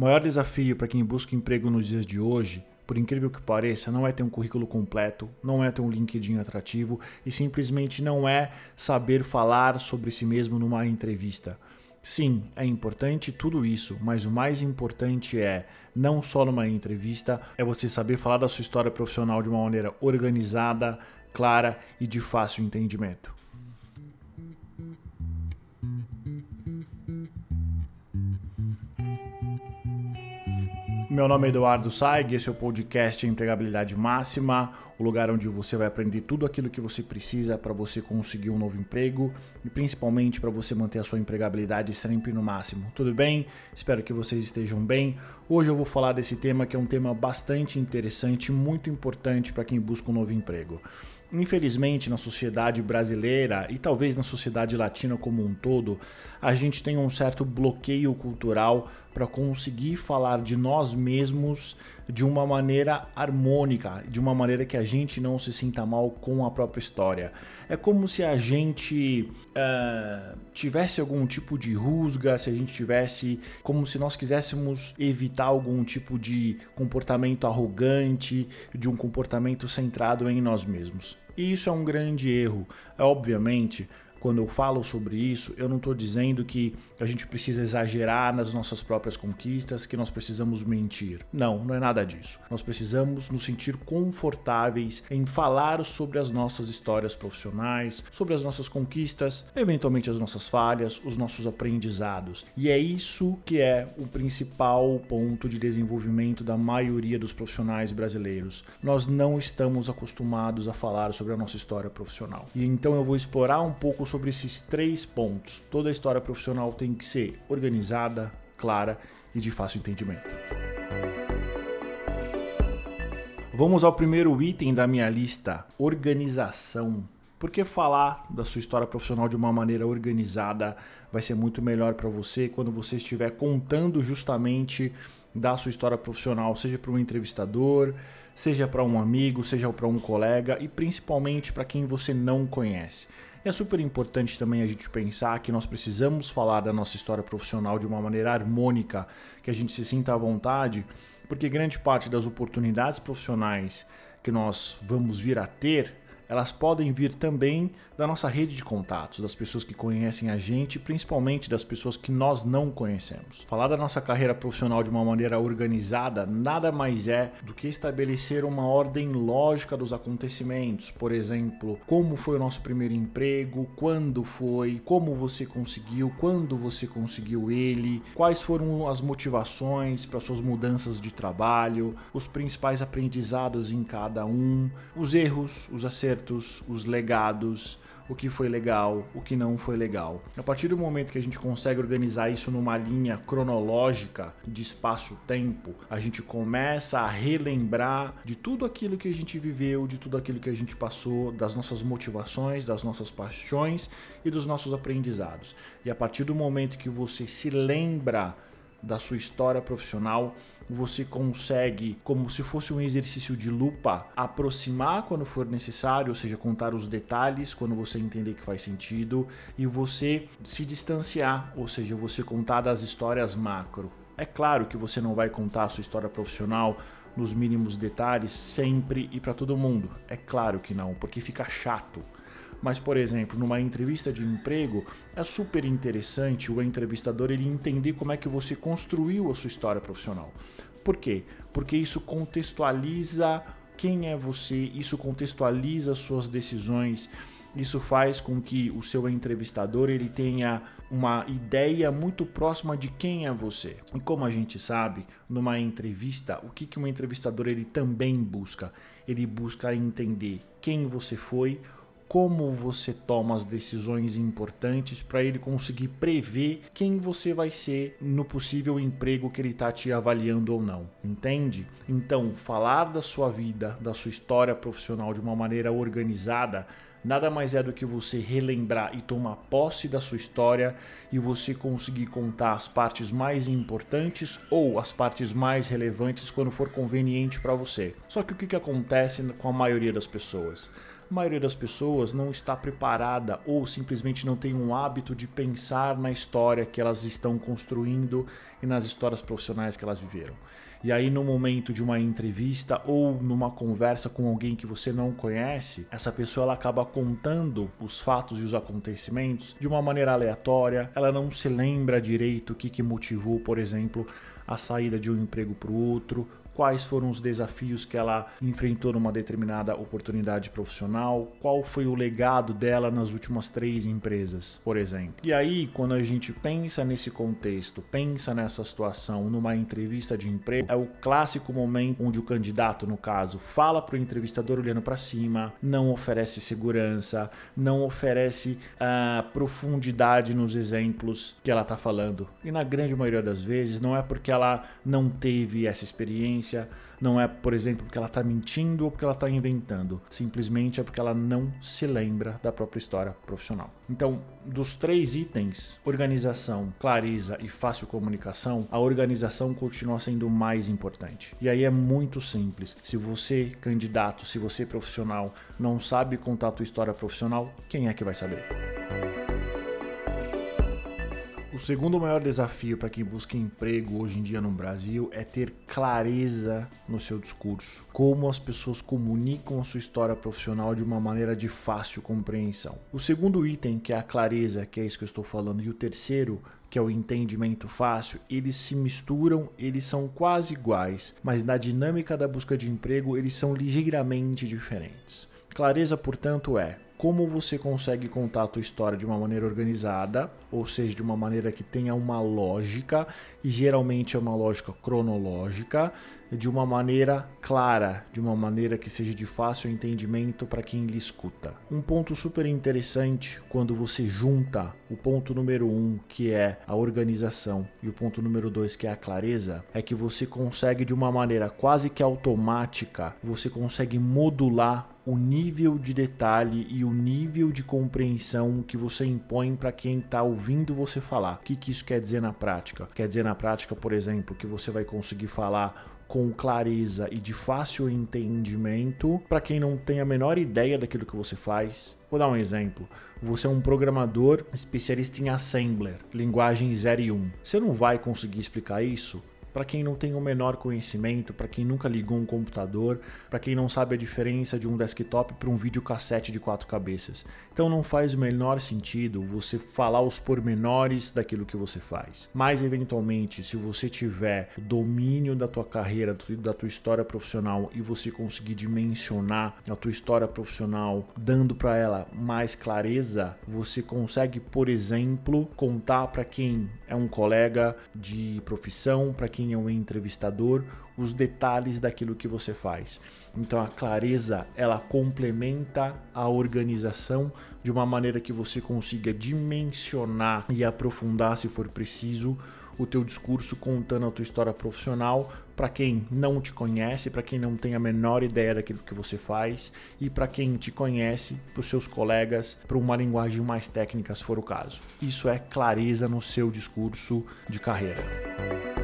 Maior desafio para quem busca emprego nos dias de hoje por incrível que pareça, não é ter um currículo completo, não é ter um LinkedIn atrativo e simplesmente não é saber falar sobre si mesmo numa entrevista. Sim, é importante tudo isso, mas o mais importante é, não só numa entrevista, é você saber falar da sua história profissional de uma maneira organizada, clara e de fácil entendimento. Meu nome é Eduardo Saig, esse é o podcast Empregabilidade Máxima, o lugar onde você vai aprender tudo aquilo que você precisa para você conseguir um novo emprego e principalmente para você manter a sua empregabilidade sempre no máximo. Tudo bem? Espero que vocês estejam bem. Hoje eu vou falar desse tema que é um tema bastante interessante, muito importante para quem busca um novo emprego. Infelizmente, na sociedade brasileira e talvez na sociedade latina como um todo, a gente tem um certo bloqueio cultural para conseguir falar de nós mesmos de uma maneira harmônica, de uma maneira que a gente não se sinta mal com a própria história. É como se a gente uh, tivesse algum tipo de rusga, se a gente tivesse, como se nós quiséssemos evitar algum tipo de comportamento arrogante, de um comportamento centrado em nós mesmos. E isso é um grande erro. É, obviamente, quando eu falo sobre isso, eu não estou dizendo que a gente precisa exagerar nas nossas próprias conquistas, que nós precisamos mentir. Não, não é nada disso. Nós precisamos nos sentir confortáveis em falar sobre as nossas histórias profissionais, sobre as nossas conquistas, eventualmente as nossas falhas, os nossos aprendizados. E é isso que é o principal ponto de desenvolvimento da maioria dos profissionais brasileiros. Nós não estamos acostumados a falar sobre a nossa história profissional. E então eu vou explorar um pouco sobre esses três pontos. Toda a história profissional tem que ser organizada, clara e de fácil entendimento. Vamos ao primeiro item da minha lista: organização. Porque falar da sua história profissional de uma maneira organizada vai ser muito melhor para você quando você estiver contando justamente da sua história profissional, seja para um entrevistador, seja para um amigo, seja para um colega e principalmente para quem você não conhece. É super importante também a gente pensar que nós precisamos falar da nossa história profissional de uma maneira harmônica, que a gente se sinta à vontade, porque grande parte das oportunidades profissionais que nós vamos vir a ter elas podem vir também da nossa rede de contatos, das pessoas que conhecem a gente, principalmente das pessoas que nós não conhecemos. Falar da nossa carreira profissional de uma maneira organizada nada mais é do que estabelecer uma ordem lógica dos acontecimentos. Por exemplo, como foi o nosso primeiro emprego, quando foi, como você conseguiu, quando você conseguiu ele, quais foram as motivações para suas mudanças de trabalho, os principais aprendizados em cada um, os erros, os acertos acertos, os legados, o que foi legal, o que não foi legal. A partir do momento que a gente consegue organizar isso numa linha cronológica de espaço-tempo, a gente começa a relembrar de tudo aquilo que a gente viveu, de tudo aquilo que a gente passou, das nossas motivações, das nossas paixões e dos nossos aprendizados. E a partir do momento que você se lembra da sua história profissional, você consegue, como se fosse um exercício de lupa, aproximar quando for necessário, ou seja, contar os detalhes quando você entender que faz sentido, e você se distanciar, ou seja, você contar das histórias macro. É claro que você não vai contar a sua história profissional nos mínimos detalhes sempre e para todo mundo. É claro que não, porque fica chato. Mas, por exemplo, numa entrevista de emprego, é super interessante o entrevistador ele entender como é que você construiu a sua história profissional. Por quê? Porque isso contextualiza quem é você, isso contextualiza suas decisões, isso faz com que o seu entrevistador ele tenha uma ideia muito próxima de quem é você. E como a gente sabe, numa entrevista, o que, que um entrevistador ele também busca? Ele busca entender quem você foi, como você toma as decisões importantes para ele conseguir prever quem você vai ser no possível emprego que ele está te avaliando ou não, entende? Então, falar da sua vida, da sua história profissional de uma maneira organizada nada mais é do que você relembrar e tomar posse da sua história e você conseguir contar as partes mais importantes ou as partes mais relevantes quando for conveniente para você. Só que o que, acontece com a maioria das pessoas? A maioria das pessoas não está preparada ou simplesmente não tem um hábito de pensar na história que elas estão construindo e nas histórias profissionais que elas viveram. E aí, no momento de uma entrevista ou numa conversa com alguém que você não conhece, essa pessoa ela acaba contando os fatos e os acontecimentos de uma maneira aleatória, ela não se lembra direito o que, que motivou, por exemplo, a saída de um emprego para o outro quais foram os desafios que ela enfrentou numa determinada oportunidade profissional, qual foi o legado dela nas últimas três empresas, por exemplo. E aí, quando a gente pensa nesse contexto, pensa nessa situação numa entrevista de emprego, é o clássico momento onde o candidato, no caso, fala para o entrevistador olhando para cima, não oferece segurança, não oferece uh, profundidade nos exemplos que ela está falando. E na grande maioria das vezes, não é porque ela não teve essa experiência não é, por exemplo, porque ela está mentindo ou porque ela está inventando. Simplesmente é porque ela não se lembra da própria história profissional. Então, dos três itens, organização, clareza e fácil comunicação, a organização continua sendo o mais importante. E aí é muito simples. Se você, candidato, se você profissional, não sabe contar a tua história profissional, quem é que vai saber? O segundo maior desafio para quem busca emprego hoje em dia no Brasil é ter clareza no seu discurso. Como as pessoas comunicam a sua história profissional de uma maneira de fácil compreensão. O segundo item, que é a clareza, que é isso que eu estou falando, e o terceiro, que é o entendimento fácil, eles se misturam, eles são quase iguais, mas na dinâmica da busca de emprego eles são ligeiramente diferentes. Clareza, portanto, é como você consegue contar a tua história de uma maneira organizada, ou seja, de uma maneira que tenha uma lógica, e geralmente é uma lógica cronológica, de uma maneira clara, de uma maneira que seja de fácil entendimento para quem lhe escuta. Um ponto super interessante quando você junta o ponto número um, que é a organização, e o ponto número dois, que é a clareza, é que você consegue de uma maneira quase que automática, você consegue modular o nível de detalhe e o nível de compreensão que você impõe para quem está ouvindo você falar. O que, que isso quer dizer na prática? Quer dizer na prática, por exemplo, que você vai conseguir falar com clareza e de fácil entendimento para quem não tem a menor ideia daquilo que você faz. Vou dar um exemplo. Você é um programador especialista em Assembler, linguagem 0 e 1. Você não vai conseguir explicar isso para quem não tem o menor conhecimento, para quem nunca ligou um computador, para quem não sabe a diferença de um desktop para um videocassete de quatro cabeças. Então não faz o menor sentido você falar os pormenores daquilo que você faz. Mas eventualmente, se você tiver domínio da tua carreira, da tua história profissional e você conseguir dimensionar a tua história profissional, dando para ela mais clareza, você consegue, por exemplo, contar para quem é um colega de profissão, para quem quem é o entrevistador, os detalhes daquilo que você faz. Então a clareza, ela complementa a organização de uma maneira que você consiga dimensionar e aprofundar, se for preciso, o teu discurso contando a tua história profissional para quem não te conhece, para quem não tem a menor ideia daquilo que você faz e para quem te conhece, para os seus colegas, para uma linguagem mais técnica, se for o caso. Isso é clareza no seu discurso de carreira.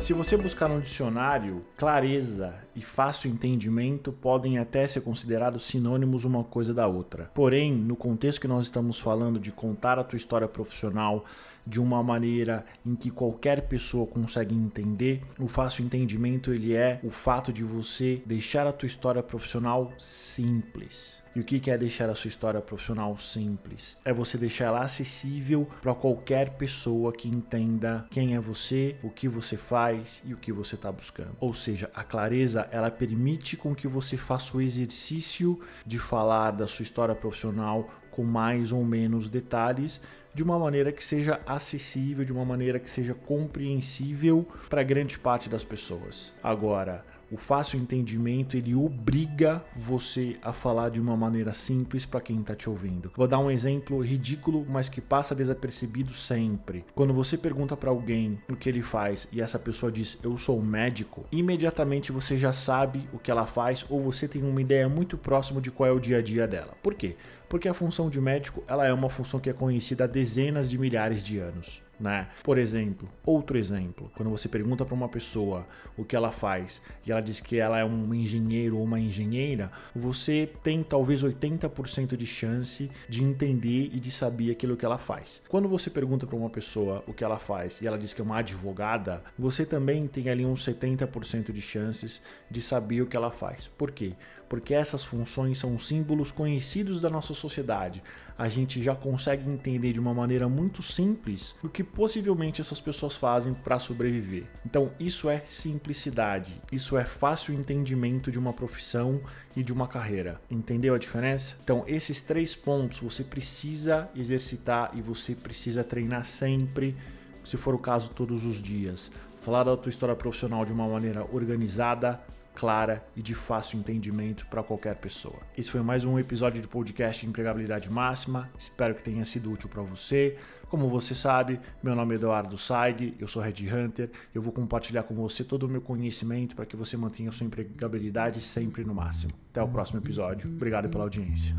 Se você buscar no dicionário, clareza e fácil entendimento podem até ser considerados sinônimos uma coisa da outra. Porém, no contexto que nós estamos falando de contar a tua história profissional de uma maneira em que qualquer pessoa consegue entender, o fácil entendimento ele é o fato de você deixar a tua história profissional simples. E o que é deixar a sua história profissional simples? É você deixar ela acessível para qualquer pessoa que entenda quem é você, o que você faz e o que você está buscando. Ou seja, a clareza ela permite com que você faça o exercício de falar da sua história profissional com mais ou menos detalhes, de uma maneira que seja acessível, de uma maneira que seja compreensível para grande parte das pessoas. Agora, o fácil entendimento ele obriga você a falar de uma maneira simples para quem está te ouvindo. Vou dar um exemplo ridículo, mas que passa desapercebido sempre. Quando você pergunta para alguém o que ele faz e essa pessoa diz eu sou médico, imediatamente você já sabe o que ela faz ou você tem uma ideia muito próxima de qual é o dia a dia dela. Por quê? Porque a função de médico ela é uma função que é conhecida há dezenas de milhares de anos. Né? Por exemplo, outro exemplo, quando você pergunta para uma pessoa o que ela faz e ela diz que ela é um engenheiro ou uma engenheira, você tem talvez 80% de chance de entender e de saber aquilo que ela faz. Quando você pergunta para uma pessoa o que ela faz e ela diz que é uma advogada, você também tem ali uns 70% de chances de saber o que ela faz. Por quê? Porque essas funções são símbolos conhecidos da nossa sociedade. A gente já consegue entender de uma maneira muito simples o que possivelmente essas pessoas fazem para sobreviver. Então, isso é simplicidade, isso é fácil entendimento de uma profissão e de uma carreira. Entendeu a diferença? Então, esses três pontos você precisa exercitar e você precisa treinar sempre, se for o caso, todos os dias. Falar da tua história profissional de uma maneira organizada, clara e de fácil entendimento para qualquer pessoa. Esse foi mais um episódio de podcast Empregabilidade Máxima. Espero que tenha sido útil para você. Como você sabe, meu nome é Eduardo Saig, eu sou Red Hunter. Eu vou compartilhar com você todo o meu conhecimento para que você mantenha sua empregabilidade sempre no máximo. Até o próximo episódio. Obrigado pela audiência.